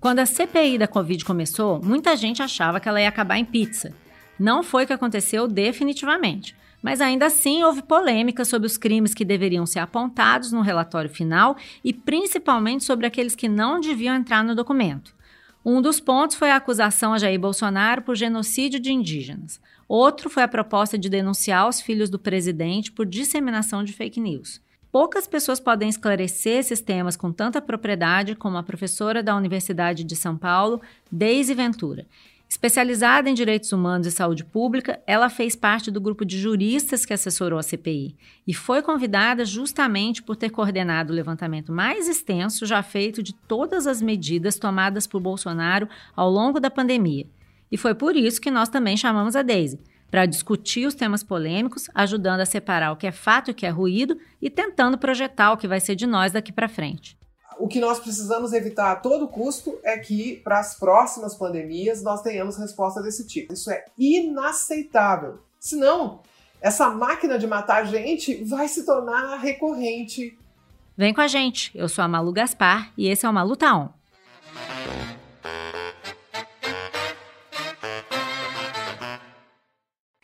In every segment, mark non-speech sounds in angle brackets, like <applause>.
Quando a CPI da Covid começou, muita gente achava que ela ia acabar em pizza. Não foi o que aconteceu definitivamente. Mas ainda assim houve polêmica sobre os crimes que deveriam ser apontados no relatório final e principalmente sobre aqueles que não deviam entrar no documento. Um dos pontos foi a acusação a Jair Bolsonaro por genocídio de indígenas. Outro foi a proposta de denunciar os filhos do presidente por disseminação de fake news. Poucas pessoas podem esclarecer esses temas com tanta propriedade como a professora da Universidade de São Paulo, Deise Ventura. Especializada em direitos humanos e saúde pública, ela fez parte do grupo de juristas que assessorou a CPI e foi convidada justamente por ter coordenado o levantamento mais extenso já feito de todas as medidas tomadas por Bolsonaro ao longo da pandemia. E foi por isso que nós também chamamos a Daisy, para discutir os temas polêmicos, ajudando a separar o que é fato e o que é ruído e tentando projetar o que vai ser de nós daqui para frente o que nós precisamos evitar a todo custo é que, para as próximas pandemias, nós tenhamos resposta desse tipo. Isso é inaceitável. Senão, essa máquina de matar gente vai se tornar recorrente. Vem com a gente. Eu sou a Malu Gaspar e esse é o Malu Tá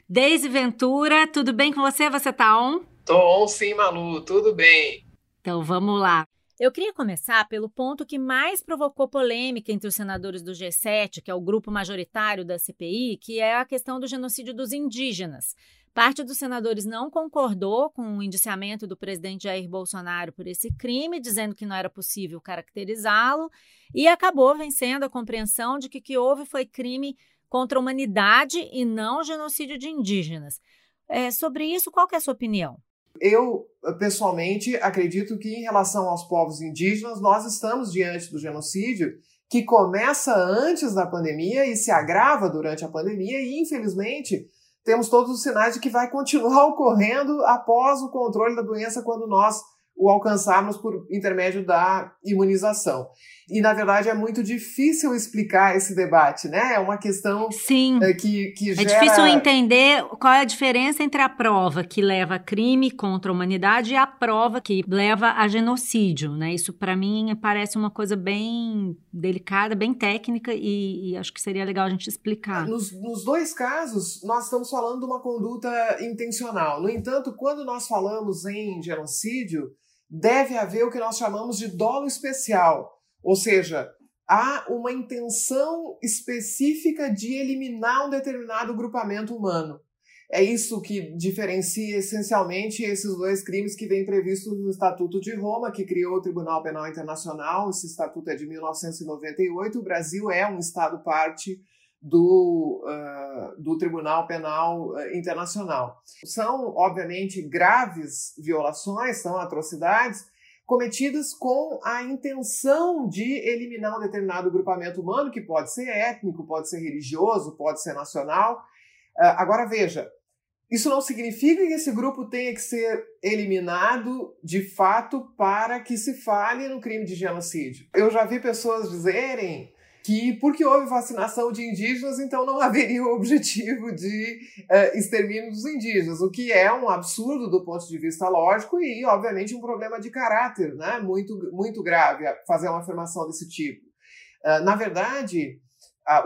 Deise Ventura, tudo bem com você? Você tá on? Tô on sim, Malu, tudo bem. Então vamos lá. Eu queria começar pelo ponto que mais provocou polêmica entre os senadores do G7, que é o grupo majoritário da CPI, que é a questão do genocídio dos indígenas. Parte dos senadores não concordou com o indiciamento do presidente Jair Bolsonaro por esse crime, dizendo que não era possível caracterizá-lo, e acabou vencendo a compreensão de que o que houve foi crime contra a humanidade e não genocídio de indígenas. É, sobre isso, qual é a sua opinião? Eu, pessoalmente, acredito que, em relação aos povos indígenas, nós estamos diante do genocídio que começa antes da pandemia e se agrava durante a pandemia, e, infelizmente, temos todos os sinais de que vai continuar <laughs> ocorrendo após o controle da doença quando nós o alcançarmos por intermédio da imunização. E, na verdade, é muito difícil explicar esse debate, né? É uma questão Sim. É, que, que gera... É difícil entender qual é a diferença entre a prova que leva a crime contra a humanidade e a prova que leva a genocídio, né? Isso, para mim, parece uma coisa bem delicada, bem técnica e, e, acho que seria legal a gente explicar. Nos, nos dois casos, nós estamos falando de uma conduta intencional. No entanto, quando nós falamos em genocídio, deve haver o que nós chamamos de dolo especial ou seja, há uma intenção específica de eliminar um determinado grupamento humano. É isso que diferencia essencialmente esses dois crimes que vem previstos no Estatuto de Roma, que criou o Tribunal Penal Internacional. Esse estatuto é de 1998. O Brasil é um Estado parte do, uh, do Tribunal Penal Internacional. São, obviamente, graves violações, são atrocidades, cometidas com a intenção de eliminar um determinado grupamento humano, que pode ser étnico, pode ser religioso, pode ser nacional. Uh, agora, veja, isso não significa que esse grupo tenha que ser eliminado de fato para que se fale no crime de genocídio. Eu já vi pessoas dizerem que porque houve vacinação de indígenas, então não haveria o objetivo de uh, extermínio dos indígenas, o que é um absurdo do ponto de vista lógico e, obviamente, um problema de caráter né? muito, muito grave fazer uma afirmação desse tipo. Uh, na verdade,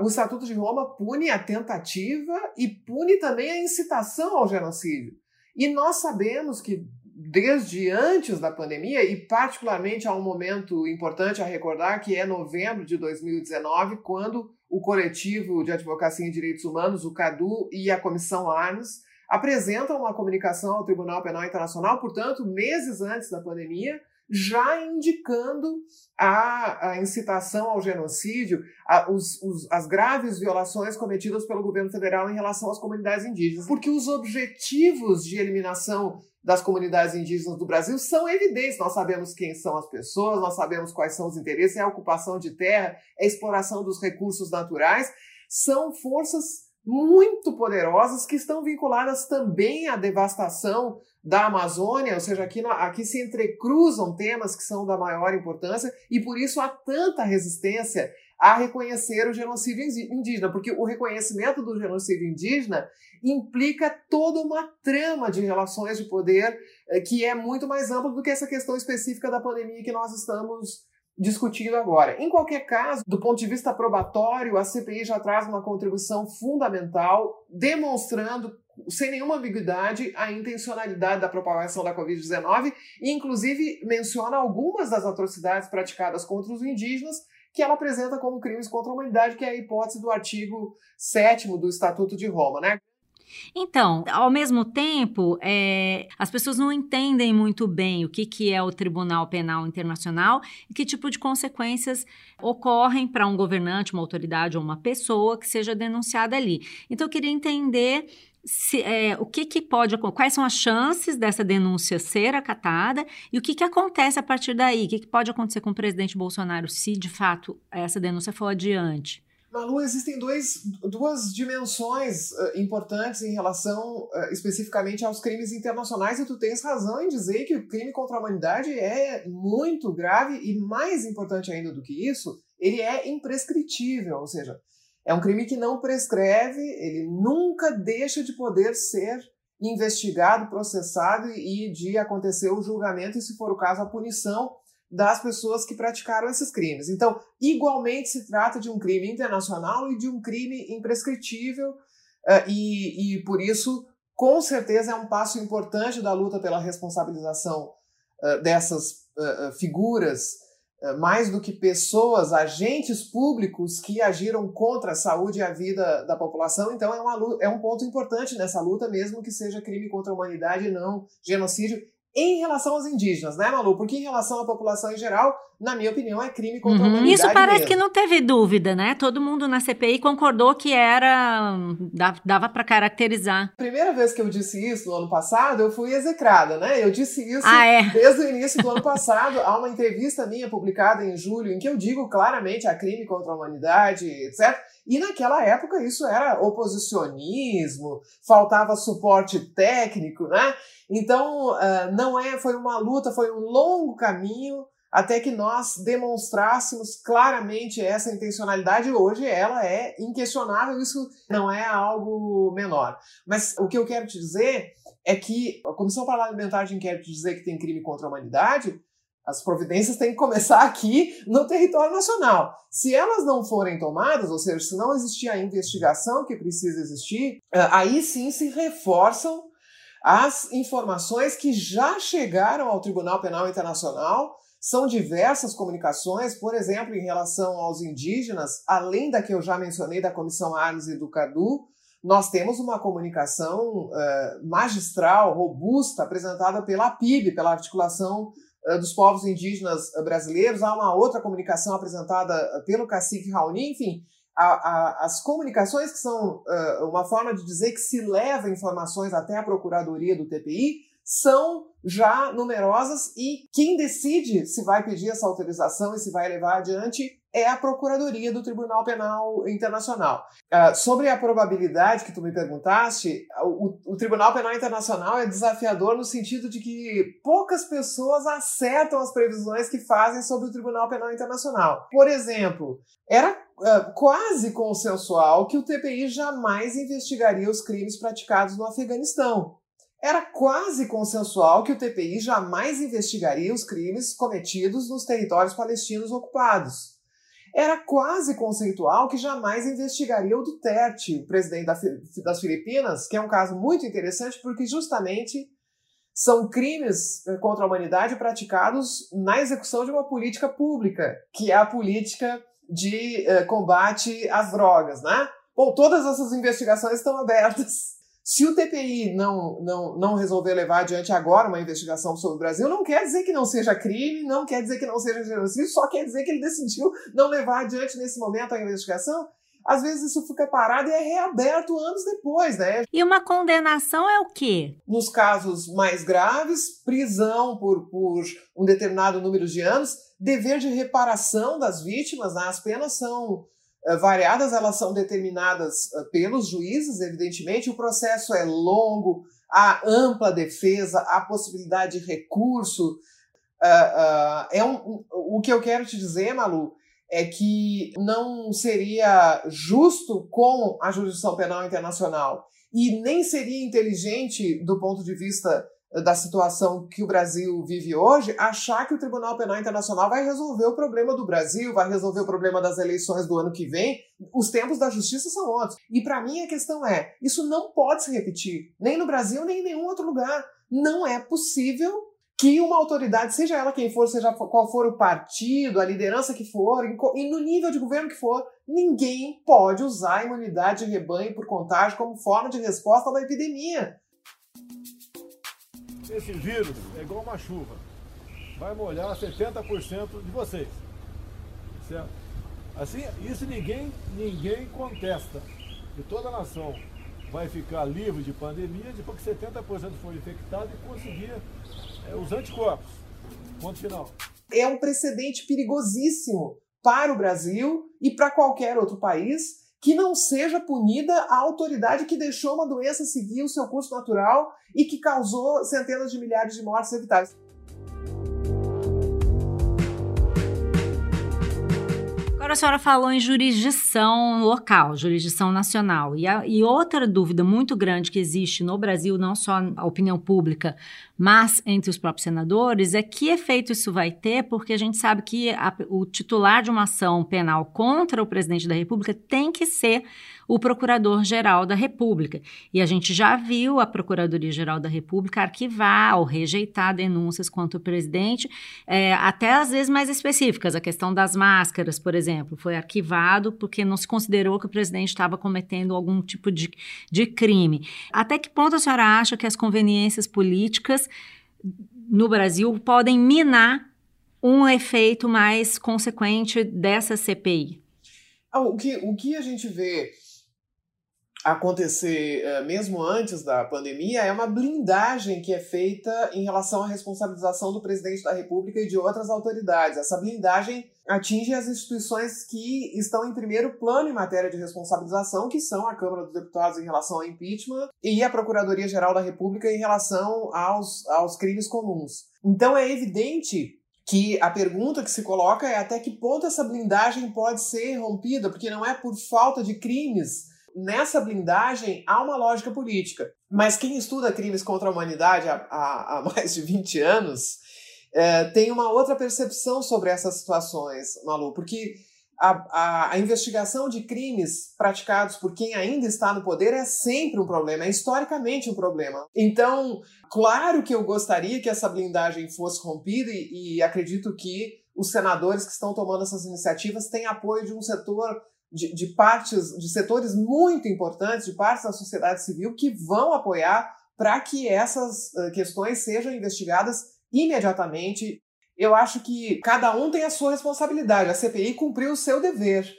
o Estatuto de Roma pune a tentativa e pune também a incitação ao genocídio. E nós sabemos que desde antes da pandemia e particularmente há um momento importante a recordar que é novembro de 2019, quando o coletivo de advocacia em direitos humanos, o CADU e a Comissão Arnes apresentam uma comunicação ao Tribunal Penal Internacional, portanto, meses antes da pandemia, já indicando a, a incitação ao genocídio, a, os, os, as graves violações cometidas pelo governo federal em relação às comunidades indígenas. Porque os objetivos de eliminação das comunidades indígenas do Brasil são evidentes. Nós sabemos quem são as pessoas, nós sabemos quais são os interesses, é a ocupação de terra, é a exploração dos recursos naturais. São forças muito poderosas que estão vinculadas também à devastação da Amazônia, ou seja, aqui, aqui se entrecruzam temas que são da maior importância e por isso há tanta resistência a reconhecer o genocídio indígena, porque o reconhecimento do genocídio indígena implica toda uma trama de relações de poder eh, que é muito mais ampla do que essa questão específica da pandemia que nós estamos discutindo agora. Em qualquer caso, do ponto de vista probatório, a CPI já traz uma contribuição fundamental, demonstrando sem nenhuma ambiguidade a intencionalidade da propagação da Covid-19 e, inclusive, menciona algumas das atrocidades praticadas contra os indígenas que ela apresenta como crimes contra a humanidade, que é a hipótese do artigo 7 do Estatuto de Roma, né? Então, ao mesmo tempo, é, as pessoas não entendem muito bem o que, que é o Tribunal Penal Internacional e que tipo de consequências ocorrem para um governante, uma autoridade ou uma pessoa que seja denunciada ali. Então, eu queria entender se, é, o que, que pode quais são as chances dessa denúncia ser acatada e o que, que acontece a partir daí, o que, que pode acontecer com o presidente Bolsonaro se de fato essa denúncia for adiante. Malu, existem dois, duas dimensões uh, importantes em relação uh, especificamente aos crimes internacionais, e tu tens razão em dizer que o crime contra a humanidade é muito grave e, mais importante ainda do que isso, ele é imprescritível, ou seja, é um crime que não prescreve, ele nunca deixa de poder ser investigado, processado e de acontecer o julgamento e, se for o caso, a punição das pessoas que praticaram esses crimes. Então, igualmente se trata de um crime internacional e de um crime imprescritível, uh, e, e por isso, com certeza, é um passo importante da luta pela responsabilização uh, dessas uh, figuras, mais do que pessoas, agentes públicos que agiram contra a saúde e a vida da população. Então, é, uma, é um ponto importante nessa luta, mesmo que seja crime contra a humanidade e não genocídio em relação aos indígenas, né, Malu? Porque em relação à população em geral, na minha opinião, é crime contra uhum. a humanidade. Isso parece mesmo. que não teve dúvida, né? Todo mundo na CPI concordou que era. dava para caracterizar. Primeira vez que eu disse isso no ano passado, eu fui execrada, né? Eu disse isso ah, é? desde o início do ano passado. Há uma entrevista minha publicada em julho em que eu digo claramente a crime contra a humanidade, etc. E naquela época isso era oposicionismo, faltava suporte técnico, né? Então, uh, não é, foi uma luta, foi um longo caminho até que nós demonstrássemos claramente essa intencionalidade. Hoje ela é inquestionável, isso não é algo menor. Mas o que eu quero te dizer é que a Comissão Parlamentar de Inquérito dizer que tem crime contra a humanidade, as providências têm que começar aqui no território nacional. Se elas não forem tomadas, ou seja, se não existir a investigação que precisa existir, eh, aí sim se reforçam as informações que já chegaram ao Tribunal Penal Internacional são diversas comunicações, por exemplo, em relação aos indígenas, além da que eu já mencionei da Comissão Arnes e do CADU, nós temos uma comunicação uh, magistral, robusta, apresentada pela PIB, pela Articulação dos Povos Indígenas Brasileiros. Há uma outra comunicação apresentada pelo cacique Raoni, enfim, a, a, as comunicações, que são uh, uma forma de dizer que se leva informações até a Procuradoria do TPI, são já numerosas e quem decide se vai pedir essa autorização e se vai levar adiante é a Procuradoria do Tribunal Penal Internacional. Uh, sobre a probabilidade que tu me perguntaste, o, o, Tribunal Penal Internacional é desafiador no sentido de que poucas pessoas acertam as previsões que fazem sobre o Tribunal Penal Internacional. Por exemplo, era uh, quase consensual que o TPI jamais investigaria os crimes praticados no Afeganistão. Era quase consensual que o TPI jamais investigaria os crimes cometidos nos territórios palestinos ocupados. Era quase conceitual que jamais investigaria o Duterte, o presidente das Filipinas, que é um caso muito interessante porque justamente são crimes eh, contra a humanidade praticados na execução de uma política pública, que é a política de uh, combate às drogas, né? Bom, todas essas investigações estão abertas se o TPI não, não, não resolver levar adiante agora uma investigação sobre o Brasil, não quer dizer que não seja crime, não quer dizer que não seja genocídio, só quer dizer que ele decidiu não levar adiante nesse momento a investigação. Às vezes isso fica parado e é reaberto anos depois, né? E uma condenação é o quê? Nos casos mais graves, prisão por, por um determinado número de anos, dever de reparação das vítimas, né? as penas são variadas, elas são determinadas eh, pelos juízes, evidentemente, o processo é longo, há ampla defesa, há possibilidade de recurso. Uh, é um, o que eu quero te dizer, Malu, é que não seria justo com a jurisdição penal internacional e nem seria inteligente do ponto de vista da situação que o Brasil vive hoje, achar que o Tribunal Penal Internacional vai resolver o problema do Brasil, vai resolver o problema das eleições do ano que vem. Os tempos da justiça são outros. E para mim a questão é: isso não pode se repetir, nem no Brasil, nem em nenhum outro lugar. Não é possível que uma autoridade, seja ela quem for, seja qual for o partido, a liderança que for, e no nível de governo que for, ninguém pode usar a imunidade de rebanho por contágio como forma de resposta à epidemia. Esse vírus é igual uma chuva. Vai molhar 70% de vocês. Certo? Assim, isso ninguém, ninguém contesta. Que toda a nação vai ficar livre de pandemia depois que 70% for infectado e conseguir é, os anticorpos. Ponto final. É um precedente perigosíssimo para o Brasil e para qualquer outro país que não seja punida a autoridade que deixou uma doença seguir o seu curso natural e que causou centenas de milhares de mortes evitáveis. A senhora falou em jurisdição local, jurisdição nacional. E, a, e, outra dúvida muito grande que existe no Brasil, não só a opinião pública, mas entre os próprios senadores, é que efeito isso vai ter, porque a gente sabe que a, o titular de uma ação penal contra o presidente da República tem que ser o Procurador-Geral da República. E a gente já viu a Procuradoria-Geral da República arquivar ou rejeitar denúncias contra o presidente, é, até às vezes mais específicas. A questão das máscaras, por exemplo, foi arquivado porque não se considerou que o presidente estava cometendo algum tipo de, de crime. Até que ponto a senhora acha que as conveniências políticas no Brasil podem minar um efeito mais consequente dessa CPI? Ah, o, que, o que a gente vê acontecer uh, mesmo antes da pandemia é uma blindagem que é feita em relação à responsabilização do presidente da República e de outras autoridades. Essa blindagem atinge as instituições que estão em primeiro plano em matéria de responsabilização, que são a Câmara dos Deputados em relação ao impeachment e a Procuradoria-Geral da República em relação aos, aos crimes comuns. Então é evidente que a pergunta que se coloca é até que ponto essa blindagem pode ser rompida, porque não é por falta de crimes Nessa blindagem há uma lógica política. Mas quem estuda crimes contra a humanidade há, há, há <laughs> mais de 20 anos é, tem uma outra percepção sobre essas situações, Malu, porque a, a, a, investigação de crimes praticados por quem ainda está no poder é sempre um problema, é historicamente um problema. Então, claro que eu gostaria que essa blindagem fosse rompida e, e acredito que os senadores que estão tomando essas iniciativas têm apoio de um setor de, de partes, de setores muito importantes, de partes da sociedade civil que vão apoiar para que essas uh, questões sejam investigadas imediatamente. Eu acho que cada um tem a sua responsabilidade. A CPI cumpriu o seu dever.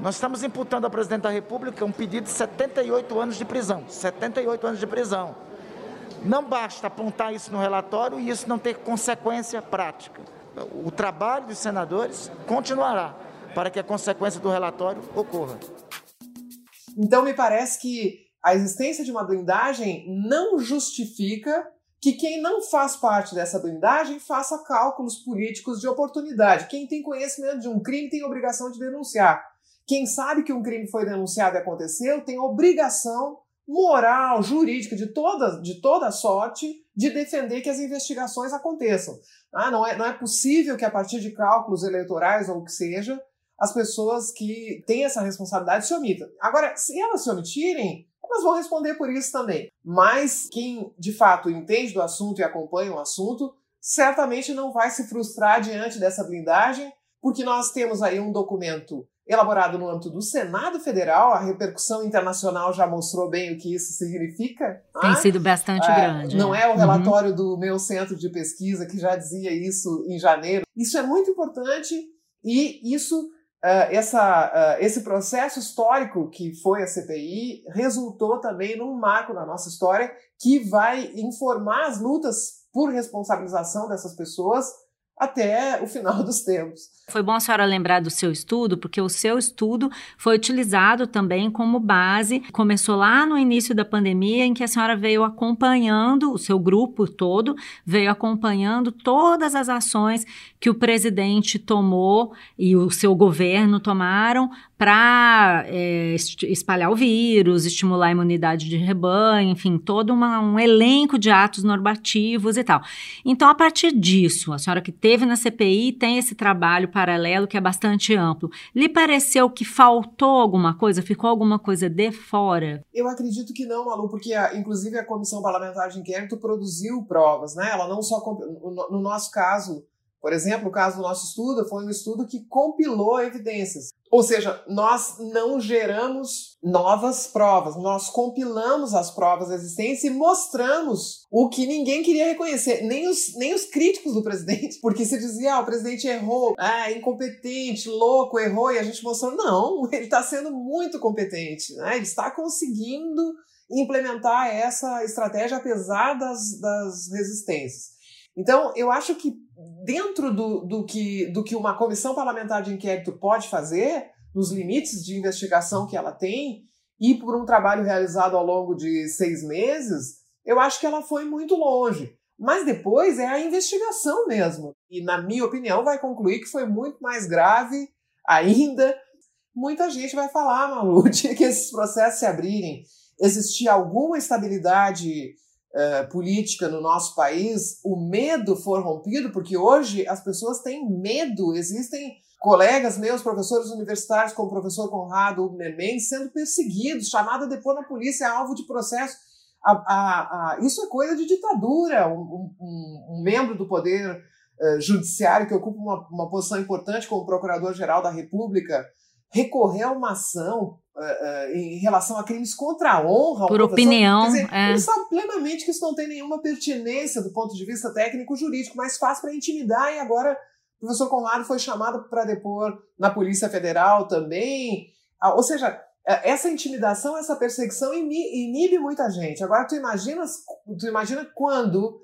Nós estamos imputando ao presidente da República um pedido de 78 anos de prisão. 78 anos de prisão. Não basta apontar isso no relatório e isso não ter consequência prática. O trabalho dos senadores continuará para que a consequência do relatório ocorra. Então, me parece que a existência de uma blindagem não justifica que quem não faz parte dessa blindagem faça cálculos políticos de oportunidade. Quem tem conhecimento de um crime tem obrigação de denunciar. Quem sabe que um crime foi denunciado e aconteceu tem obrigação moral, jurídica, de toda, de toda sorte, de defender que as investigações aconteçam. Ah, não, é, não é possível que a partir de cálculos eleitorais ou o que seja, as pessoas que têm essa responsabilidade se omitam. Agora, se elas se omitirem, elas vão responder por isso também. Mas quem de fato entende do assunto e acompanha o assunto, certamente não vai se frustrar diante dessa blindagem, porque nós temos aí um documento elaborado no âmbito do Senado Federal, a repercussão internacional já mostrou bem o que isso significa. Tem ah, sido bastante é, grande. Não é o relatório uhum. do meu centro de pesquisa que já dizia isso em janeiro. Isso é muito importante e isso essa, uh, esse processo histórico que foi a CPI resultou também num marco na nossa história que vai informar as lutas por responsabilização dessas pessoas até o final dos tempos. Foi bom a senhora lembrar do seu estudo, porque o seu estudo foi utilizado também como base. Começou lá no início da pandemia, em que a senhora veio acompanhando, o seu grupo todo veio acompanhando todas as ações que o presidente tomou e o seu governo tomaram para é, espalhar o vírus, estimular a imunidade de rebanho, enfim, todo uma, um elenco de atos normativos e tal. Então, a partir disso, a senhora que teve na CPI tem esse trabalho paralelo que é bastante amplo. Lhe pareceu que faltou alguma coisa, ficou alguma coisa de fora? Eu acredito que não, Malu, porque a, inclusive a Comissão Parlamentar de Inquérito produziu provas, né? Ela não só, no, no nosso caso, por exemplo, o caso do nosso estudo foi um estudo que compilou evidências. Ou seja, nós não geramos novas provas, nós compilamos as provas existentes e mostramos o que ninguém queria reconhecer, nem os, nem os críticos do presidente, porque se dizia, ah, o presidente errou, ah, incompetente, louco, errou, e a gente mostrou, não, <laughs> ele está sendo muito competente, né? ele está conseguindo implementar essa estratégia apesar das, das resistências. Então, eu acho que dentro do, do, que, do que uma comissão parlamentar de inquérito pode fazer, nos limites de investigação que ela tem, e por um trabalho realizado ao longo de seis meses, eu acho que ela foi muito longe. Mas depois é a investigação mesmo. E, na minha opinião, vai concluir que foi muito mais grave ainda. Muita gente vai falar, Malu, <laughs> que esses processos se abrirem, existir alguma estabilidade uh, política no nosso país, o medo for rompido, porque hoje as pessoas têm medo, existem colegas meus, professores universitários, como o professor Conrado Neném, sendo perseguidos, chamados a depor na polícia, alvo de processo. A, a, a, isso é coisa de ditadura. Um, um, um membro do Poder uh, Judiciário, que ocupa uma, uma posição importante como Procurador-Geral da República, recorrer a uma ação uh, uh, em relação a crimes contra a honra. Por opinião. Dizer, é. Ele sabe plenamente que isso não tem nenhuma pertinência do ponto de vista técnico-jurídico, mas faz para intimidar e agora o professor Conrado foi chamado para depor na Polícia Federal também. Ah, ou seja, é, essa intimidação, essa perseguição inibe muita gente. Agora, tu imaginas, tu imagina quando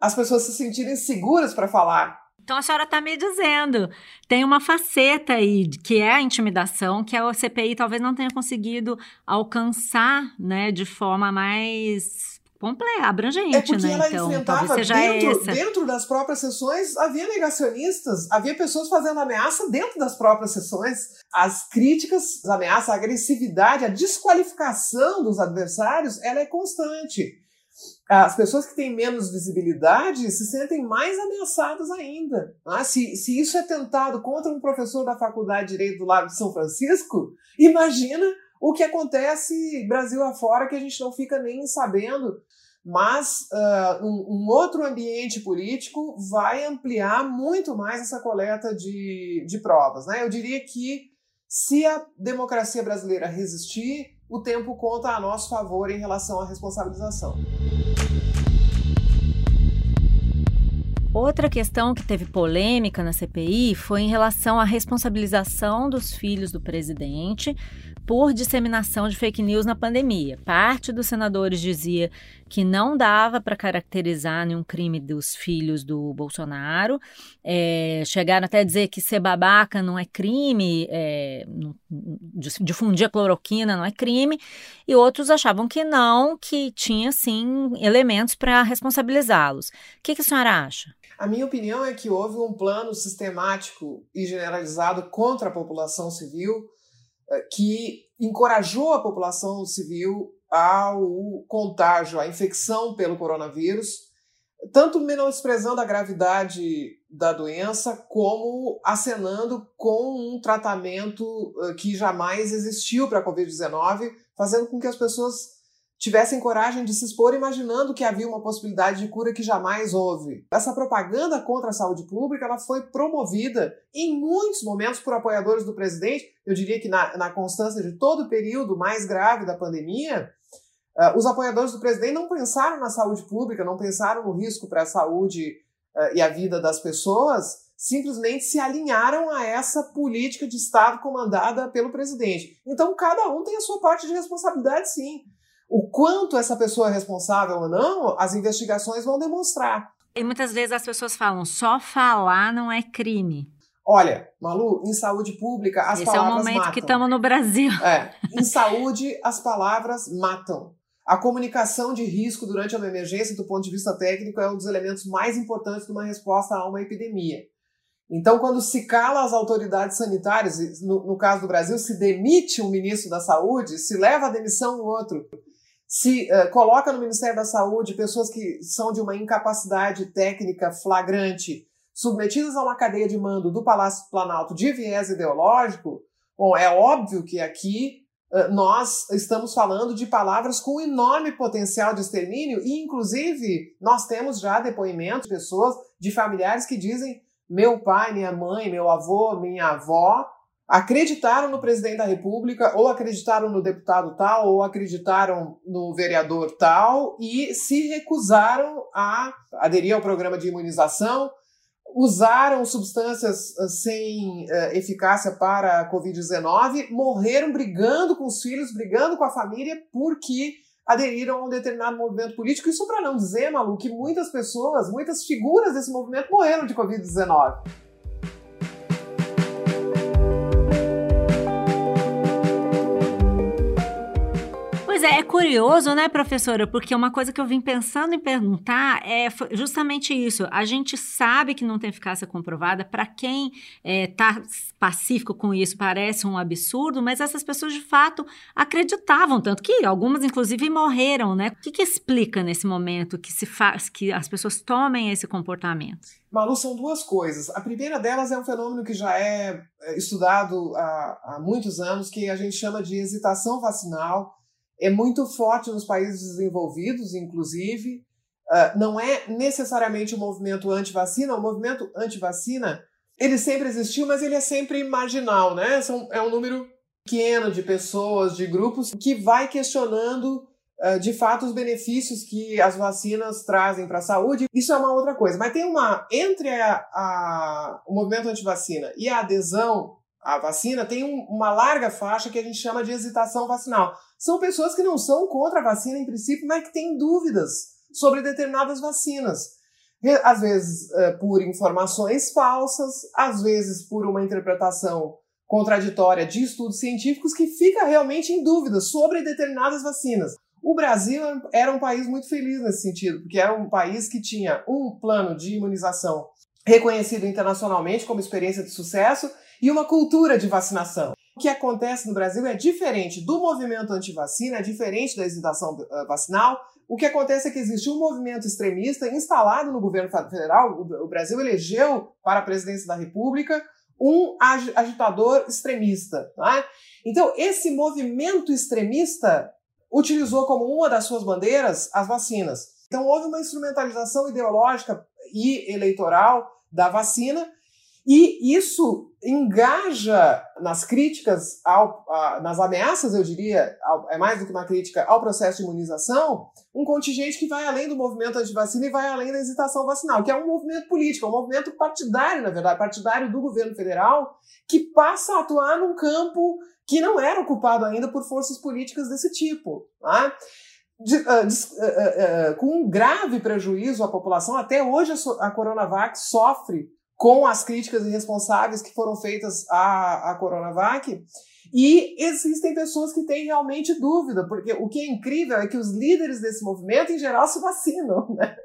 as pessoas se sentirem seguras para falar então a senhora está me dizendo, tem uma faceta aí que é a intimidação, que a CPI talvez não tenha conseguido alcançar, né, de forma mais completa, abrangente, é porque né? Ela então, enfrentava dentro, dentro das próprias sessões, havia negacionistas, havia pessoas fazendo ameaça dentro das próprias sessões. As críticas, as ameaças, a agressividade, a desqualificação dos adversários, ela é constante as pessoas que têm menos visibilidade se sentem mais ameaçadas ainda. Ah, se, se isso é tentado contra um professor da Faculdade de Direito do Lago de São Francisco, imagina o que acontece Brasil afora que a gente não fica nem sabendo. Mas uh, um, um, outro ambiente político vai ampliar muito mais essa coleta de, de provas. Né? Eu diria que se a democracia brasileira resistir, o tempo conta a nosso favor em relação à responsabilização. Outra questão que teve polêmica na CPI foi em relação à responsabilização dos filhos do presidente por disseminação de fake news na pandemia. Parte dos senadores dizia que não dava para caracterizar nenhum crime dos filhos do Bolsonaro. É, chegaram até a dizer que ser babaca não é crime, é, difundir a cloroquina não é crime, e outros achavam que não, que tinha sim elementos para responsabilizá-los. O que, que a senhora acha? A minha opinião é que houve um plano sistemático e generalizado contra a população civil eh, que encorajou a população civil ao contágio, à infecção pelo coronavírus, tanto menosprezando a gravidade da doença, como acenando com um tratamento eh, que jamais existiu para a Covid-19, fazendo com que as pessoas tivessem coragem de se expor imaginando que havia uma possibilidade de cura que jamais houve. Essa propaganda contra a saúde pública ela foi promovida em muitos momentos por apoiadores do presidente. Eu diria que na, na constância de todo o período mais grave da pandemia, uh, os apoiadores do presidente não pensaram na saúde pública, não pensaram no risco para a saúde uh, e a vida das pessoas, simplesmente se alinharam a essa política de Estado comandada pelo presidente. Então, cada um tem a sua parte de responsabilidade, sim. O quanto essa pessoa é responsável ou não, as investigações vão demonstrar. E muitas vezes as pessoas falam, só falar não é crime. Olha, Malu, em saúde pública as Esse palavras matam. Esse é o momento matam. que estamos no Brasil. É, em saúde as palavras matam. A comunicação de risco durante uma emergência, do ponto de vista técnico, é um dos elementos mais importantes de uma resposta a uma epidemia. Então, quando se cala as autoridades sanitárias, no, no caso do Brasil, se demite um ministro da Saúde, se leva a demissão um outro, se uh, coloca no Ministério da Saúde pessoas que são de uma incapacidade técnica flagrante, submetidas a uma cadeia de mando do Palácio Planalto de viés ideológico, bom, é óbvio que aqui uh, nós estamos falando de palavras com enorme potencial de extermínio e, inclusive, nós temos já depoimentos de pessoas, de familiares que dizem meu pai, minha mãe, meu avô, minha avó acreditaram no presidente da República, ou acreditaram no deputado tal, ou acreditaram no vereador tal, e se recusaram a aderir ao programa de imunização, usaram substâncias ah, sem uh, eficácia para a Covid-19, morreram brigando com os filhos, brigando com a família, porque aderiram a um determinado movimento político. Isso para não dizer, Malu, que muitas pessoas, muitas figuras desse movimento morreram de Covid-19. É, é curioso, né, professora? Porque uma coisa que eu vim pensando em perguntar é justamente isso. A gente sabe que não tem eficácia comprovada. Para quem está é, pacífico com isso, parece um absurdo, mas essas pessoas de fato acreditavam, tanto que algumas, inclusive, morreram, né? O que, que explica nesse momento que se faz que as pessoas tomem esse comportamento? Malu, são duas coisas. A primeira delas é um fenômeno que já é, é estudado há, há muitos anos, que a gente chama de hesitação vacinal é muito forte nos países desenvolvidos, inclusive. Uh, não é necessariamente o um movimento anti-vacina, o movimento anti-vacina ele sempre existiu, mas ele é sempre marginal, né? São, é um número pequeno de pessoas, de grupos, que vai questionando uh, de fato os benefícios que as vacinas trazem para a saúde. Isso é uma outra coisa. Mas tem uma. Entre a, a, o movimento anti-vacina e a adesão à vacina, tem um, uma larga faixa que a gente chama de hesitação vacinal são pessoas que não são contra a vacina em princípio, mas que têm dúvidas sobre determinadas vacinas. Às vezes eh, por informações falsas, às vezes por uma interpretação contraditória de estudos científicos que fica realmente em dúvida sobre determinadas vacinas. O Brasil era um país muito feliz nesse sentido, porque era um país que tinha um plano de imunização reconhecido internacionalmente como experiência de sucesso e uma cultura de vacinação. Que acontece no Brasil é diferente do movimento anti-vacina, é diferente da hesitação eh, vacinal. O que acontece é que existe um movimento extremista instalado no governo federal. O Brasil elegeu para a presidência da República um agitador extremista. Tá? Então, esse movimento extremista utilizou como uma das suas bandeiras as vacinas. Então, houve uma instrumentalização ideológica e eleitoral da vacina e isso engaja nas críticas, ao, a, nas ameaças, eu diria, ao, é mais do que uma crítica ao processo de imunização, um contingente que vai além do movimento anti-vacina e vai além da hesitação vacinal, que é um movimento político, é um movimento partidário, na verdade, partidário do governo federal, que passa a atuar num campo que não era ocupado ainda por forças políticas desse tipo. Tá? De, uh, de, uh, uh, com um grave prejuízo à população, até hoje a, a Coronavac sofre com as críticas irresponsáveis que foram feitas à, à Coronavac. E existem pessoas que têm realmente dúvida, porque o que é incrível é que os líderes desse movimento, em geral, se vacinam, né?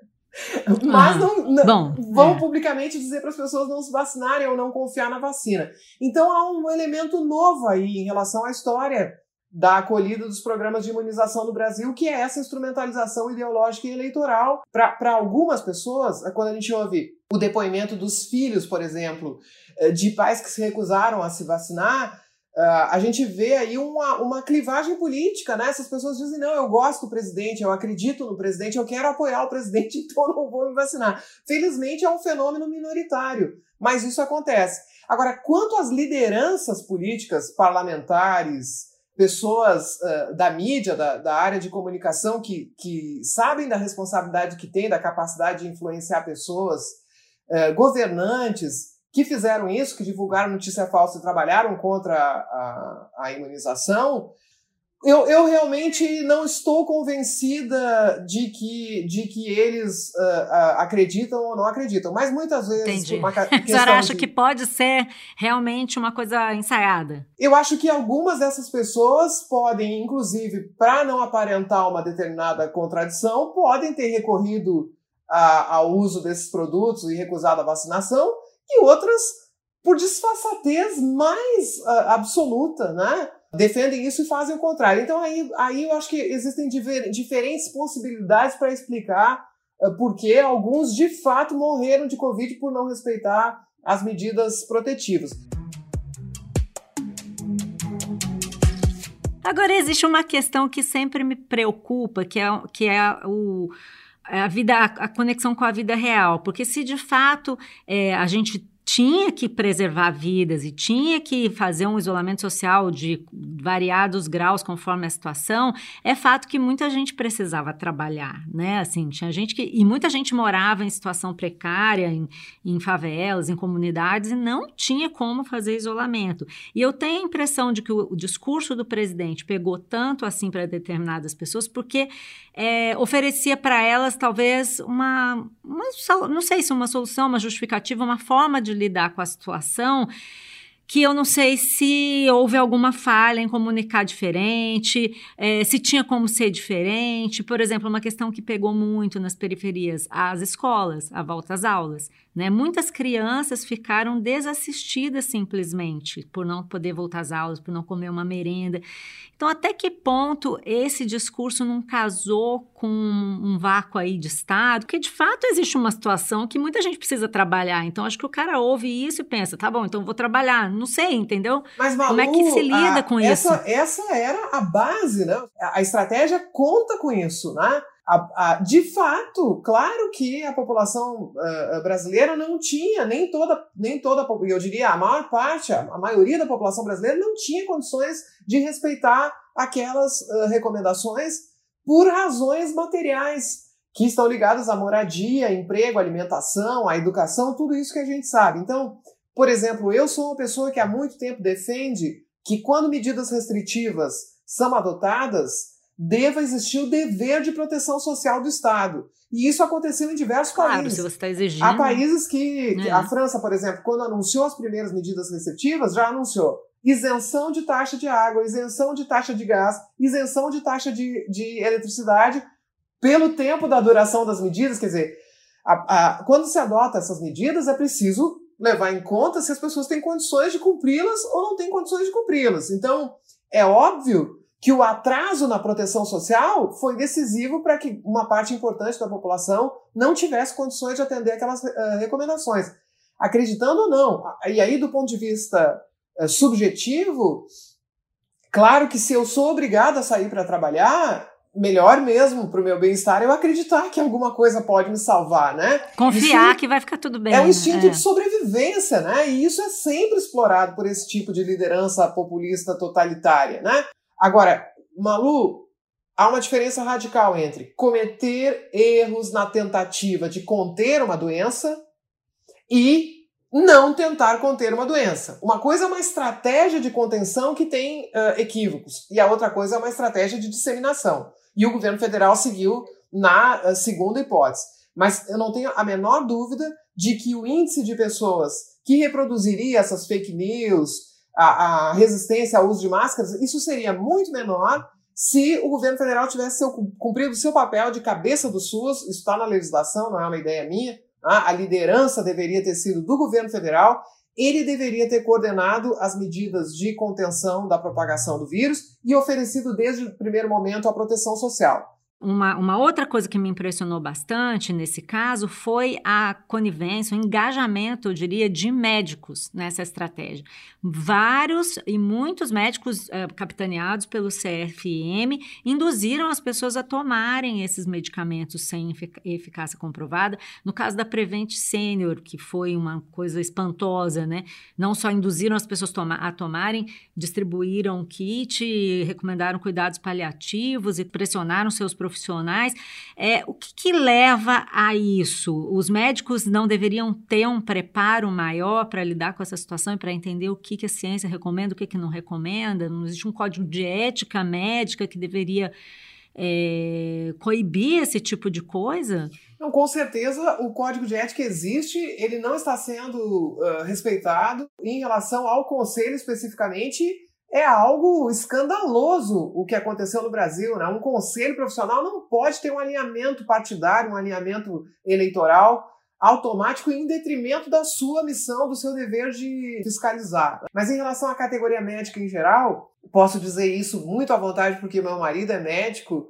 Mas não, não Bom, vão é. publicamente dizer para as pessoas não se vacinarem ou não confiar na vacina. Então há um elemento novo aí em relação à história da acolhida dos programas de imunização no Brasil, que é essa instrumentalização ideológica e eleitoral. Para algumas pessoas, quando a gente ouve o depoimento dos filhos, por exemplo, eh, de pais que se recusaram a se vacinar, Uh, a gente vê aí uma, uma clivagem política, né? Essas pessoas dizem, não, eu gosto do presidente, eu acredito no presidente, eu quero apoiar o presidente, <laughs> então não vou me vacinar. Felizmente é um fenômeno minoritário, mas isso acontece. Agora, quanto às lideranças políticas, parlamentares, pessoas uh, da mídia, da, da, área de comunicação, que, que sabem da responsabilidade que tem, da capacidade de influenciar pessoas, uh, governantes que fizeram isso, que divulgaram notícia falsa e trabalharam contra a, a, a imunização, eu, eu realmente não estou convencida de que, de que eles uh, uh, acreditam ou não acreditam, mas muitas vezes. Entendi. Uma <laughs> a senhora acha de... que pode ser realmente uma coisa ensaiada? Eu acho que algumas dessas pessoas podem, inclusive, para não aparentar uma determinada contradição, podem ter recorrido ao uso desses produtos e recusado a vacinação, e outras por disfarçatez mais uh, absoluta, né? Defendem isso e fazem o contrário. Então aí, aí eu acho que existem diver, diferentes possibilidades para explicar uh, por que alguns de fato morreram de Covid por não respeitar as medidas protetivas. Agora, existe uma questão que sempre me preocupa, que é, que é o, a vida, a conexão com a vida real. Porque se de fato é, a gente tinha que preservar vidas e tinha que fazer um isolamento social de variados graus conforme a situação, é fato que muita gente precisava trabalhar, né? Assim, tinha gente que. E muita gente morava em situação precária, em, em favelas, em comunidades, e não tinha como fazer isolamento. E eu tenho a impressão de que o, o discurso do presidente pegou tanto assim para determinadas pessoas, porque é, oferecia para elas talvez uma, uma, não sei se uma solução, uma justificativa, uma forma de lidar com a situação que eu não sei se houve alguma falha em comunicar diferente, é, se tinha como ser diferente. Por exemplo, uma questão que pegou muito nas periferias, as escolas, a volta às aulas. Né? Muitas crianças ficaram desassistidas simplesmente por não poder voltar às aulas, por não comer uma merenda. Então, até que ponto esse discurso não casou com um vácuo aí de Estado? Porque, de fato, existe uma situação que muita gente precisa trabalhar. Então, acho que o cara ouve isso e pensa, tá bom, então vou trabalhar. Não sei, entendeu? Mas, Malu, Como é que se lida a, com essa, isso? Essa era a base, né? A estratégia conta com isso, né? A, a, de fato, claro que a população uh, brasileira não tinha, nem toda, nem toda, eu diria a maior parte, a, a maioria da população brasileira não tinha condições de respeitar aquelas uh, recomendações por razões materiais que estão ligadas à moradia, emprego, alimentação, à educação, tudo isso que a gente sabe. Então, por exemplo, eu sou uma pessoa que há muito tempo defende que quando medidas restritivas são adotadas, deva existir o dever de proteção social do Estado. E isso aconteceu em diversos claro, países. se você está exigindo. Há países que, que É. a França, por exemplo, quando anunciou as primeiras medidas restritivas, já anunciou isenção de taxa de água, isenção de taxa de gás, isenção de taxa de, de eletricidade pelo tempo da duração das medidas. Quer dizer, a- a- quando se adota essas medidas, é preciso levar em conta se as pessoas têm condições de cumpri-las ou não têm condições de cumpri-las. Então, é óbvio que o atraso na proteção social foi decisivo para que uma parte importante da população não tivesse condições de atender aquelas eh, recomendações. Acreditando ou não. E aí, do ponto de vista eh, subjetivo, claro que se eu sou obrigado a sair para trabalhar, melhor mesmo para o meu bem-estar eu acreditar que alguma coisa pode me salvar, né? Confiar Isso que vai ficar tudo bem. é um né? instinto É. de sobrevivência, né? E isso é sempre explorado por esse tipo de liderança populista totalitária, né? Agora, Malu, há uma diferença radical entre cometer erros na tentativa de conter uma doença e não tentar conter uma doença. Uma coisa é uma estratégia de contenção que tem ah, equívocos, e a outra coisa é uma estratégia de disseminação. E o governo federal seguiu na ah, segunda hipótese. Mas eu não tenho a menor dúvida de que o índice de pessoas que reproduziria essas fake news, a, a resistência ao uso de máscaras, isso seria muito menor se o governo federal tivesse seu, cumprido o seu papel de cabeça do SUS, isso está na legislação, não é uma ideia minha, a a liderança deveria ter sido do governo federal, ele deveria ter coordenado as medidas de contenção da propagação do vírus e oferecido desde o primeiro momento a proteção social. Uma, uma outra coisa que me impressionou bastante nesse caso foi a conivência, o engajamento, eu diria, de médicos nessa estratégia. Vários e muitos médicos eh, capitaneados pelo CFM induziram as pessoas a tomarem esses medicamentos sem efic- eficácia comprovada. No caso da Prevent Senior, que foi uma coisa espantosa, né? Não só induziram as pessoas toma- a tomarem, distribuíram kit, recomendaram cuidados paliativos e pressionaram seus profissionais. É, o que, que leva a isso? Os médicos não deveriam ter um preparo maior para lidar com essa situação e para entender o que, que a ciência recomenda, o que, que não recomenda? Não existe um código de ética médica que deveria é, coibir esse tipo de coisa? Não, com certeza o código de ética existe, ele não está sendo uh, respeitado. Em relação ao conselho especificamente, é algo escandaloso o que aconteceu no Brasil. Né? Um conselho profissional não pode ter um alinhamento partidário, um alinhamento eleitoral. automático em detrimento da sua missão, do seu dever de fiscalizar. Mas em relação à categoria médica em geral, posso dizer isso muito à vontade porque meu marido é médico,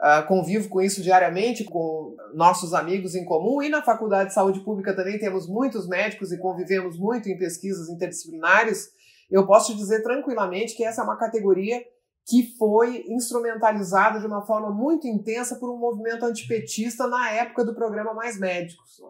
uh, convivo com isso diariamente com nossos amigos em comum e na Faculdade de Saúde Pública também temos muitos médicos e convivemos muito em pesquisas interdisciplinares. Eu posso dizer tranquilamente que essa é uma categoria que foi instrumentalizada de uma forma muito intensa por um movimento antipetista na época do programa Mais Médicos.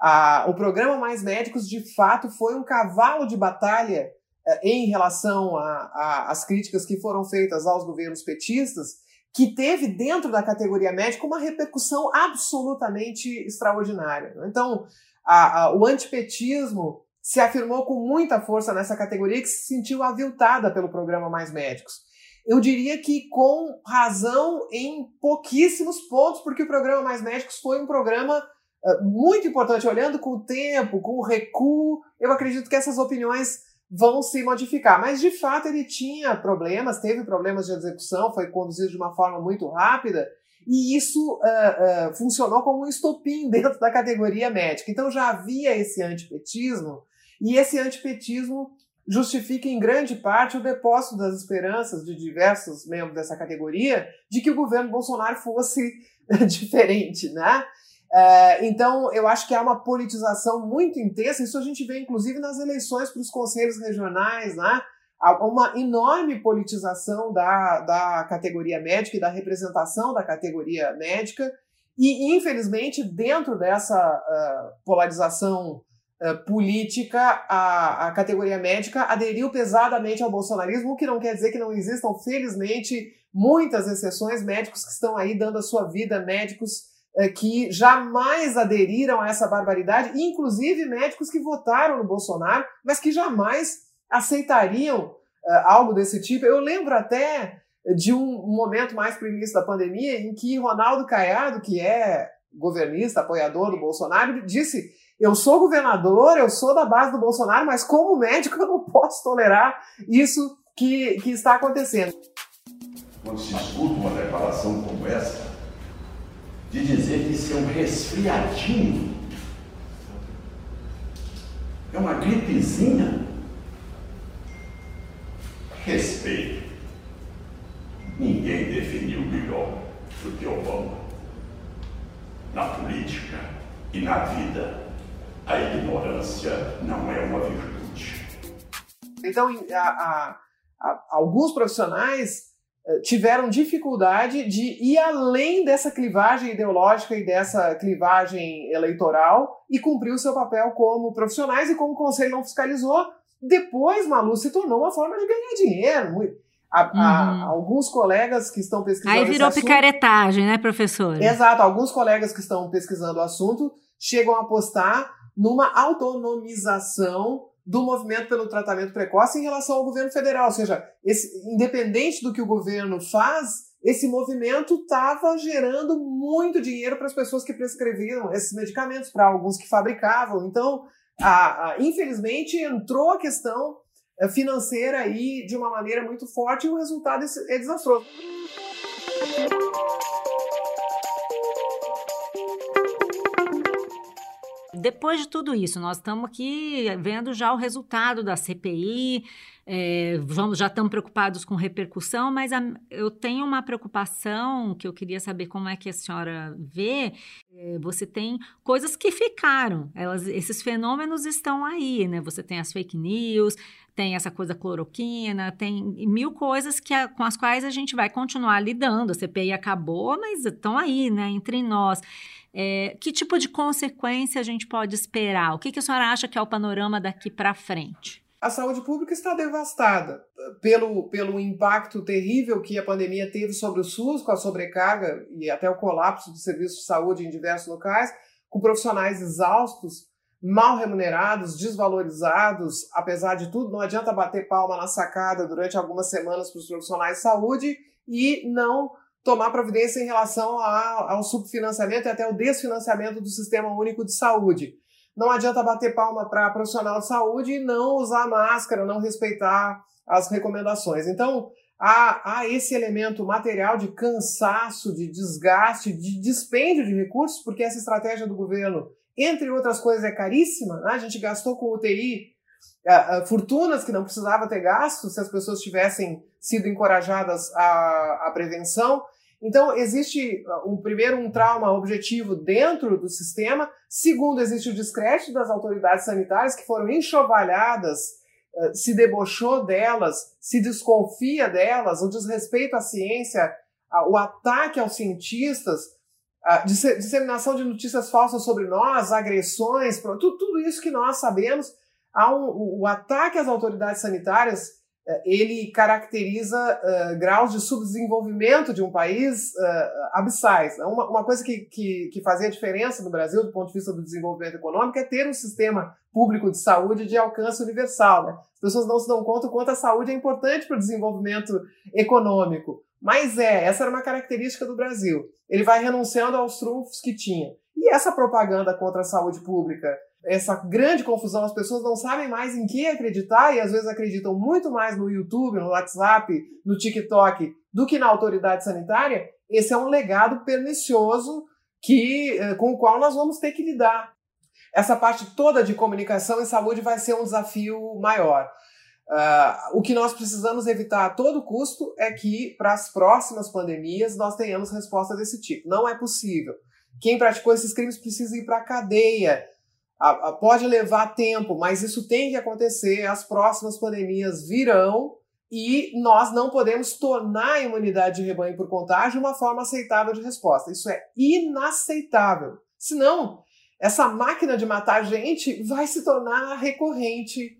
Ah, o programa Mais Médicos, de fato, foi um cavalo de batalha eh, em relação às críticas que foram feitas aos governos petistas, que teve dentro da categoria médica uma repercussão absolutamente extraordinária. Então, a, a, o antipetismo se afirmou com muita força nessa categoria que se sentiu aviltada pelo programa Mais Médicos eu diria que com razão em pouquíssimos pontos, porque o programa Mais Médicos foi um programa uh, muito importante, olhando com o tempo, com o recuo, eu acredito que essas opiniões vão se modificar. Mas de fato ele tinha problemas, teve problemas de execução, foi conduzido de uma forma muito rápida. E isso uh, uh, funcionou como um estopim <laughs> dentro da categoria médica. Então já havia esse antipetismo, e esse antipetismo justifica em grande parte o depósito das esperanças de diversos membros dessa categoria de que o governo Bolsonaro fosse <laughs> diferente, né? É, então, eu acho que há uma politização muito intensa, isso a gente vê inclusive nas eleições para os conselhos regionais, né? Uma enorme politização da, da categoria médica e da representação da categoria médica, e infelizmente, dentro dessa uh, polarização política, a, a categoria médica aderiu pesadamente ao bolsonarismo, o que não quer dizer que não existam, felizmente, muitas exceções, médicos que estão aí dando a sua vida, médicos uh, que jamais aderiram a essa barbaridade, inclusive médicos que votaram no Bolsonaro, mas que jamais aceitariam uh, algo desse tipo. Eu lembro até de um momento mais para o início da pandemia em que Ronaldo Caiado, que é governista, apoiador do Bolsonaro, disse eu sou governador, eu sou da base do Bolsonaro, mas como médico <laughs> eu não posso tolerar isso que, que está acontecendo. Quando se escuta uma declaração como essa, de dizer que isso é um resfriadinho, é uma gripezinha, respeito. Ninguém definiu melhor do que Obama na política e na vida a ignorância não é uma virtude. Então, a, a, a, alguns profissionais eh, tiveram dificuldade de ir além dessa clivagem ideológica e dessa clivagem eleitoral e cumprir o seu papel como profissionais e como o conselho não fiscalizou. Depois, Malu, se tornou uma forma de ganhar dinheiro. A, uhum. a, alguns colegas que estão pesquisando. Aí virou picaretagem, né, professor? Exato. Alguns colegas que estão pesquisando o assunto chegam a apostar numa autonomização do movimento pelo tratamento precoce em relação ao governo federal. Ou seja, esse, independente do que o governo faz, esse movimento estava gerando muito dinheiro para as pessoas que prescreviam esses medicamentos, para alguns que fabricavam. Então, a, a, infelizmente, entrou a questão eh, financeira aí de uma maneira muito forte e o resultado é, é desastroso. Depois de tudo isso, nós estamos aqui vendo já o resultado da CPI, é, vamos, já estamos preocupados com repercussão, mas a, eu tenho uma preocupação que eu queria saber como é que a senhora vê. É, você tem coisas que ficaram, elas, esses fenômenos estão aí, né? Você tem as fake news, tem essa coisa cloroquina, tem mil coisas que a, com as quais a gente vai continuar lidando. A CPI acabou, mas estão aí, né, entre nós. É, que tipo de consequência a gente pode esperar? O que, que a senhora acha que é o panorama daqui para frente? A saúde pública está devastada pelo, pelo impacto terrível que a pandemia teve sobre o SUS, com a sobrecarga e até o colapso do serviço de saúde em diversos locais, com profissionais exaustos, mal remunerados, desvalorizados, apesar de tudo, não adianta bater palma na sacada durante algumas semanas para os profissionais de saúde e não tomar providência em relação ao subfinanciamento e até o desfinanciamento do Sistema Único de Saúde. Não adianta bater palma para profissional de saúde e não usar máscara, não respeitar as recomendações. Então, há, há esse elemento material de cansaço, de desgaste, de dispêndio de recursos, porque essa estratégia do governo entre outras coisas, é caríssima. Né? A gente gastou com UTI uh, uh, fortunas que não precisava ter gasto se as pessoas tivessem sido encorajadas à, à prevenção. Então, existe, um primeiro, um trauma objetivo dentro do sistema. Segundo, existe o descrédito das autoridades sanitárias, que foram enxovalhadas, se debochou delas, se desconfia delas, o desrespeito à ciência, o ataque aos cientistas, a disseminação de notícias falsas sobre nós, agressões, tudo, isso que nós sabemos. Há um, o ataque às autoridades sanitárias ele caracteriza uh, graus de subdesenvolvimento de um país uh, abissais. Uma, uma coisa que, que, que, fazia diferença no Brasil, do ponto de vista do desenvolvimento econômico, é ter um sistema público de saúde de alcance universal. Né? As pessoas não se dão conta o quanto a saúde é importante para o desenvolvimento econômico. Mas é, essa era uma característica do Brasil. Ele vai renunciando aos trunfos que tinha. E essa propaganda contra a saúde pública essa grande confusão, as pessoas não sabem mais em que acreditar e às vezes acreditam muito mais no YouTube, no WhatsApp, no TikTok do que na autoridade sanitária. Esse é um legado pernicioso que, eh, com o qual nós vamos ter que lidar. Essa parte toda de comunicação e saúde vai ser um desafio maior. Uh, o que nós precisamos evitar a todo custo é que, para as próximas pandemias, nós tenhamos resposta desse tipo. Não é possível. Quem praticou esses crimes precisa ir para a cadeia pode levar tempo, mas isso tem que acontecer. As próximas pandemias virão e nós não podemos tornar a imunidade de rebanho por contágio uma forma aceitável de resposta. Isso é inaceitável. Senão, essa máquina de matar gente vai se tornar recorrente.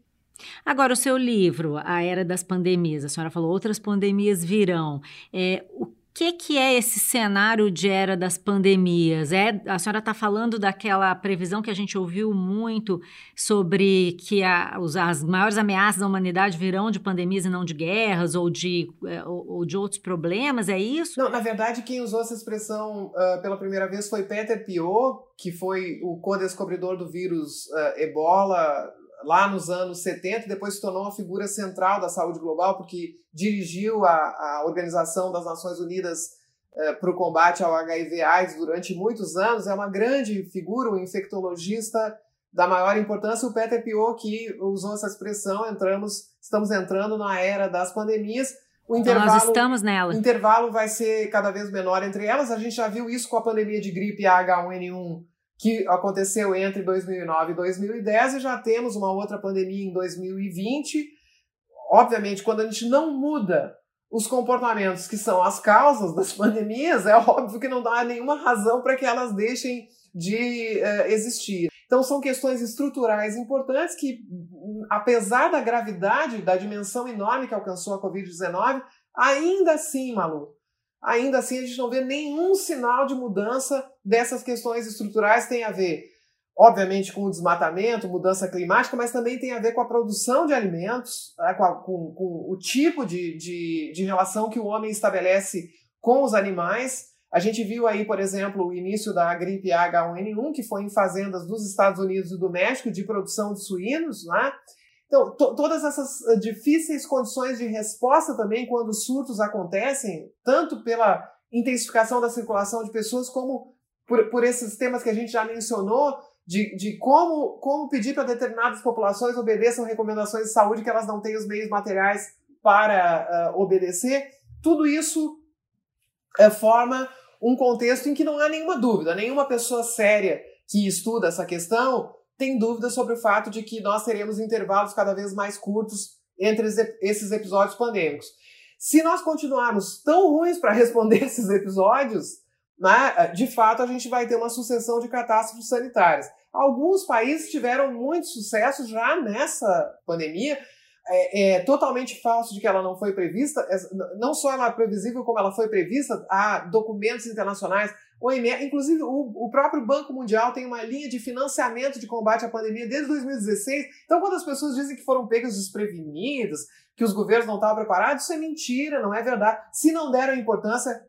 Agora, o seu livro, A Era das Pandemias, a senhora falou outras pandemias virão. É, o que, que é esse cenário de era das pandemias? É, a senhora está falando daquela previsão que a gente ouviu muito sobre que a, os, as maiores ameaças da humanidade virão de pandemias e não de guerras ou de, é, ou, ou de outros problemas, é isso? Não, na verdade, quem usou essa expressão uh, pela primeira vez foi Peter Piot, que foi o co-descobridor do vírus uh, ebola lá nos anos 70, depois se tornou uma figura central da saúde global, porque dirigiu a, a Organização das Nações Unidas eh, para o combate ao HIV/AIDS durante muitos anos. É uma grande figura, um infectologista da maior importância. O Peter Piot, que usou essa expressão, entramos, estamos entrando na era das pandemias. O intervalo, então nós estamos nela. O intervalo vai ser cada vez menor entre elas. A gente já viu isso com a pandemia de gripe H1N1 que aconteceu entre 2009 e 2010 e já temos uma outra pandemia em 2020. Obviamente, quando a gente não muda os comportamentos que são as causas das <laughs> pandemias, é óbvio que não dá nenhuma razão para que elas deixem de uh, existir. Então, são questões estruturais importantes que, apesar da gravidade, da dimensão enorme que alcançou a Covid-19, ainda assim, Malu, ainda assim a gente não vê nenhum sinal de mudança dessas questões estruturais. Tem a ver, obviamente, com o desmatamento, mudança climática, mas também tem a ver com a produção de alimentos, né, com, a, com, com, o tipo de, de, de relação que o homem estabelece com os animais. A gente viu aí, por exemplo, o início da gripe H1N1, que foi em fazendas dos Estados Unidos e do México de produção de suínos, né? Então, to todas essas uh, difíceis condições de resposta também quando surtos acontecem, tanto pela intensificação da circulação de pessoas, como por, por esses temas que a gente já mencionou, de, de como, como pedir para determinadas populações obedeçam recomendações de saúde que elas não têm os meios materiais para uh, obedecer, tudo isso uh, forma um contexto em que não há nenhuma dúvida, nenhuma pessoa séria que estuda essa questão tem dúvida sobre o fato de que nós teremos intervalos cada vez mais curtos entre esses episódios pandêmicos. Se nós continuarmos tão ruins para <laughs> responder esses episódios, né, de fato a gente vai ter uma sucessão de catástrofes sanitárias. Alguns países tiveram muito sucesso já nessa pandemia. É, é, totalmente falso de que ela não foi prevista. É, não só ela é previsível, como ela foi prevista. Há documentos internacionais OMS, inclusive o, o, próprio Banco Mundial tem uma linha de financiamento de combate à pandemia desde 2016. Então, quando as pessoas dizem que foram pegas desprevenidas, que os governos não estavam preparados, isso é mentira, não é verdade. Se não deram importância,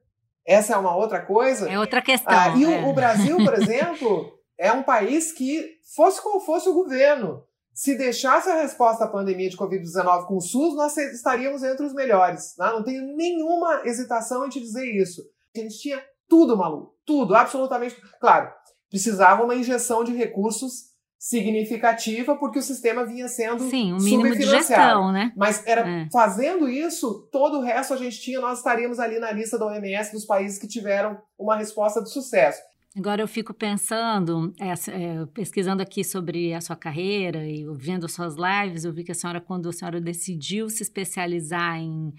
essa é uma outra coisa. É outra questão. Ah, e é. o, o Brasil, por <laughs> exemplo, é um país que, fosse qual fosse o governo, se deixasse a resposta à pandemia de Covid-19 com o SUS, nós estaríamos entre os melhores. Né? Não tenho nenhuma hesitação em te dizer isso. A gente tinha tudo, maluco. Tudo, absolutamente. Claro, precisava uma injeção de recursos significativa porque o sistema vinha sendo Sim, um mínimo de gestão, né? Mas era é. fazendo isso, todo o resto a gente tinha, nós estaríamos ali na lista da OMS dos países que tiveram uma resposta de sucesso. Agora eu fico pensando, é, é, pesquisando aqui sobre a sua carreira e vendo suas lives, eu vi que a senhora, quando a senhora decidiu se especializar em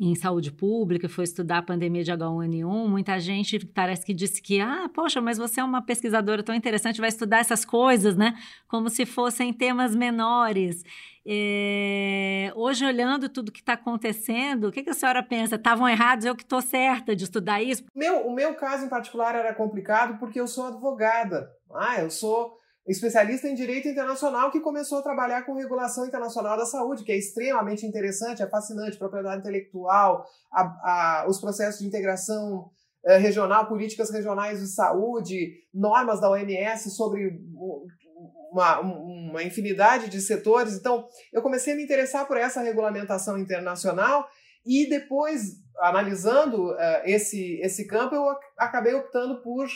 em saúde pública, foi estudar a pandemia de H1N1, muita gente parece que disse que, ah, poxa, mas você é uma pesquisadora tão interessante, vai estudar essas coisas, né? Como se fossem temas menores. É... Hoje, olhando tudo que está acontecendo, o que, que, a senhora pensa? Estavam errados, eu que estou certa de estudar isso? Meu, o meu caso em particular era complicado porque eu sou advogada. Ah, eu sou especialista em direito internacional que começou a trabalhar com regulação internacional da saúde, que é extremamente interessante, é fascinante, propriedade intelectual, a, a, os processos de integração eh, regional, políticas regionais de saúde, normas da OMS sobre uma, uma infinidade de setores. Então, eu comecei a me interessar por essa regulamentação internacional e depois, analisando uh, esse, esse campo, eu acabei optando por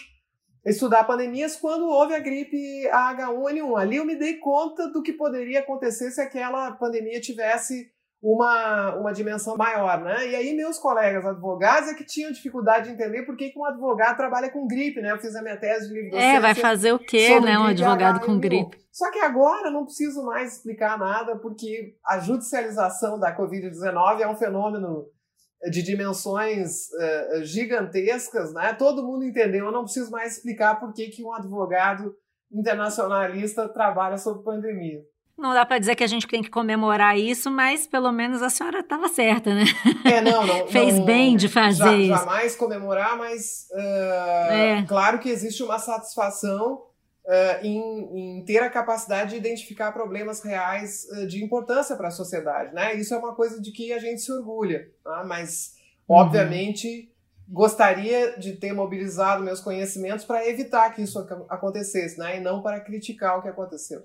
estudar pandemias quando houve a gripe H1N1. Ali eu me dei conta do que poderia acontecer se aquela pandemia tivesse uma, uma dimensão maior, né? E aí meus colegas advogados é que tinham dificuldade de entender por que, que um advogado trabalha com gripe, né? Eu fiz a minha tese de livre É, vai fazer o quê, né, um advogado com gripe? Só que agora não preciso mais explicar nada, porque a judicialização da Covid-19 é um fenômeno de dimensões uh, gigantescas, né? Todo mundo entendeu. Eu não preciso mais explicar por que, que um advogado internacionalista trabalha sobre pandemia. Não dá para dizer que a gente tem que comemorar isso, mas pelo menos a senhora estava certa, né? É, não, não. <laughs> Fez não, bem de fazer já, isso. Jamais comemorar, mas uh, é. claro que existe uma satisfação uh, em, em, ter a capacidade de identificar problemas reais uh, de importância para a sociedade, né? Isso é uma coisa de que a gente se orgulha, tá? mas uhum. obviamente gostaria de ter mobilizado meus conhecimentos para evitar que isso acontecesse, né? E não para criticar o que aconteceu.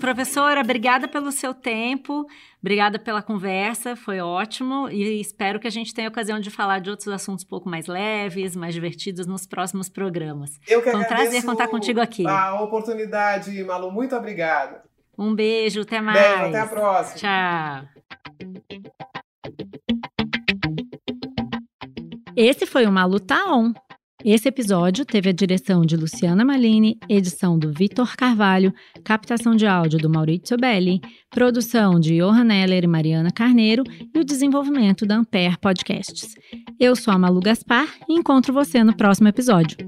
Professora, obrigada pelo seu tempo, obrigada pela conversa, foi ótimo e espero que a gente tenha ocasião de falar de outros assuntos um pouco mais leves, mais divertidos nos próximos programas. Eu que Foi um prazer contar contigo aqui. A oportunidade, Malu, muito obrigada. Um beijo, até mais. Beijo, até a próxima. Tchau. Esse foi o Malu Tá On. Esse episódio teve a direção de Luciana Malini, edição do Vitor Carvalho, captação de áudio do Maurício Belli, produção de Johan Heller e Mariana Carneiro e o desenvolvimento da Ampere Podcasts. Eu sou a Malu Gaspar e encontro você no próximo episódio.